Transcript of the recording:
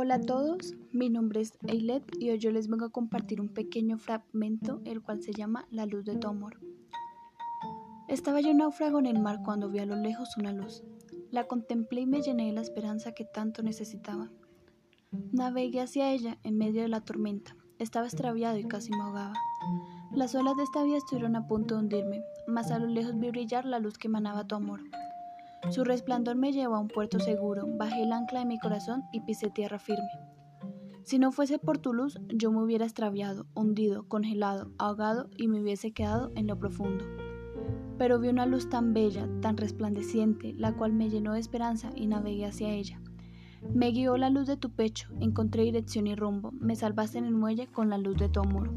Hola a todos, mi nombre es Eilet y hoy yo les vengo a compartir un pequeño fragmento, el cual se llama La luz de tu amor. Estaba yo náufrago en el mar cuando vi a lo lejos una luz. La contemplé y me llené de la esperanza que tanto necesitaba. Navegué hacia ella en medio de la tormenta. Estaba extraviado y casi me ahogaba. Las olas de esta vida estuvieron a punto de hundirme, mas a lo lejos vi brillar la luz que emanaba tu amor. Su resplandor me llevó a un puerto seguro, bajé el ancla de mi corazón y pisé tierra firme. Si no fuese por tu luz, yo me hubiera extraviado, hundido, congelado, ahogado y me hubiese quedado en lo profundo. Pero vi una luz tan bella, tan resplandeciente, la cual me llenó de esperanza y navegué hacia ella. Me guió la luz de tu pecho, encontré dirección y rumbo, me salvaste en el muelle con la luz de tu amor.